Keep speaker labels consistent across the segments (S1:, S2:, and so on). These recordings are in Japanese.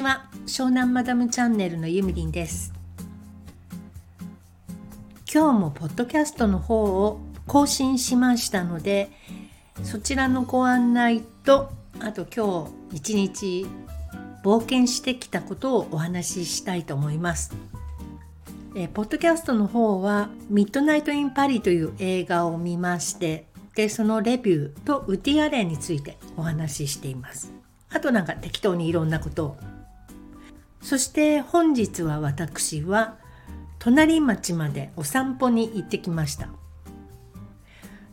S1: ちは。湘南マダムチャンネルのゆみりんです。今日もポッドキャストの方を更新しましたのでそちらのご案内とあと今日一日冒険してきたことをお話ししたいと思います。えポッドキャストの方は「ミッドナイト・イン・パリ」という映画を見ましてでそのレビューとウティアレンについてお話ししています。あとなんか適当にいろんなことをそして本日は私は隣町までお散歩に行ってきました。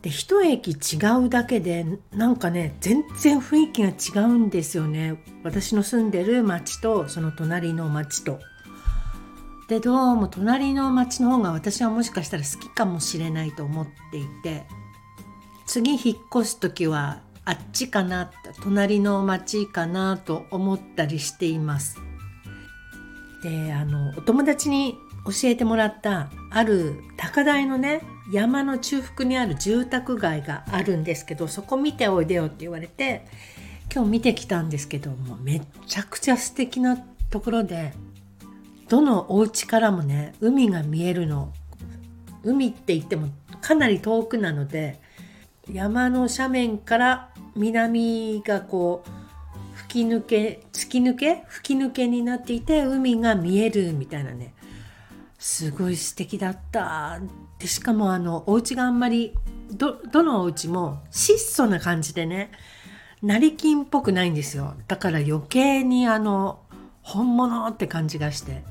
S1: で一駅違うだけでなんかね全然雰囲気が違うんですよね。私の住んでる町とその隣の町と。でどうも隣の町の方が私はもしかしたら好きかもしれないと思っていて次引っ越す時はあっちかな隣の町かなと思ったりしています。であのお友達に教えてもらったある高台のね山の中腹にある住宅街があるんですけどそこ見ておいでよって言われて今日見てきたんですけどもめちゃくちゃ素敵なところでどのお家からもね海が見えるの海って言ってもかなり遠くなので山の斜面から南がこう吹き抜け突き抜け？吹き抜けになっていて海が見えるみたいなね。すごい素敵だった。でしかもあのお家があんまりどどのお家も質素な感じでね成金っぽくないんですよ。だから余計にあの本物って感じがして。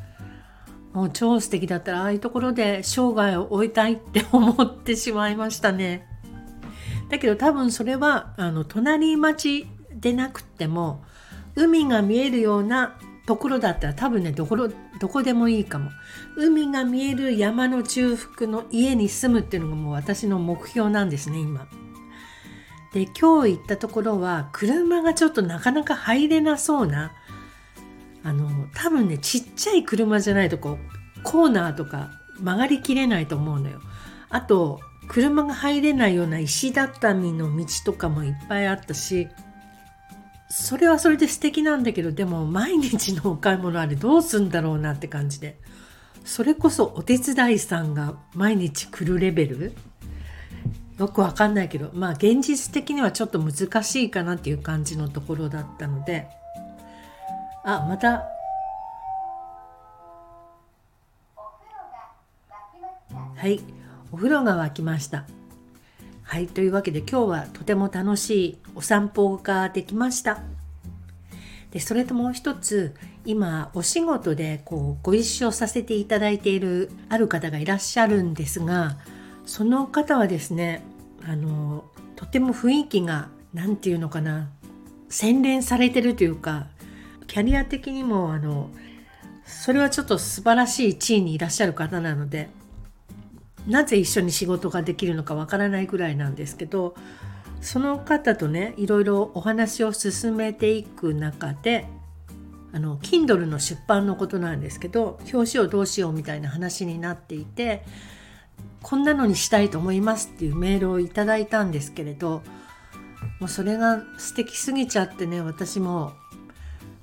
S1: もう超素敵だったらああいうところで生涯を終えたいって思ってしまいましたね。だけど多分それはあの隣町でなくても海が見えるようなところだったら多分ねどこどこでもいいかも。海が見える山の中腹の家に住むっていうのがもう私の目標なんですね今。で今日行ったところは車がちょっとなかなか入れなそうなあの多分ねちっちゃい車じゃないとこうコーナーとか曲がりきれないと思うのよ。あと車が入れないような石畳の道とかもいっぱいあったしそれはそれで素敵なんだけどでも毎日のお買い物あれどうすんだろうなって感じで。それこそお手伝いさんが毎日来るレベル？よくわかんないけどまあ現実的にはちょっと難しいかなっていう感じのところだったので。あまた。はい。お風呂が沸きました。はいというわけで今日はとても楽しいお散歩ができました。でそれともう一つ今お仕事でこうご一緒させていただいているある方がいらっしゃるんですがその方はですねあのとても雰囲気が何て言うのかな洗練されてるというかキャリア的にもあのそれはちょっと素晴らしい地位にいらっしゃる方なのでなぜ一緒に仕事ができるのかわからないぐらいなんですけどその方とねいろいろお話を進めていく中であの Kindle の出版のことなんですけど表紙をどうしようみたいな話になっていてこんなのにしたいと思いますっていうメールをいただいたんですけれどもうそれが素敵すぎちゃってね私も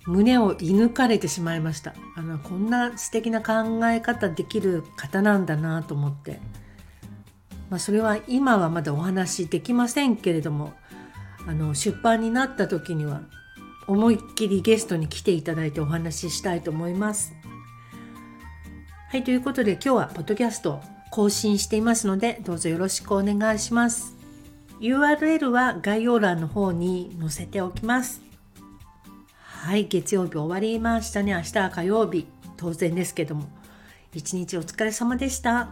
S1: 胸を射抜かれてしまいましたあのこんな素敵な考え方できる方なんだなと思って、まあ、それは今はまだお話できませんけれどもあの出版になった時には思いっきりゲストに来ていただいてお話ししたいと思います。はいということで今日はポッドキャスト更新していますのでどうぞよろしくお願いします。URL は概要欄の方に載せておきます。はい、月曜日終わりましたね。明日は火曜日。当然ですけども。一日お疲れ様でした。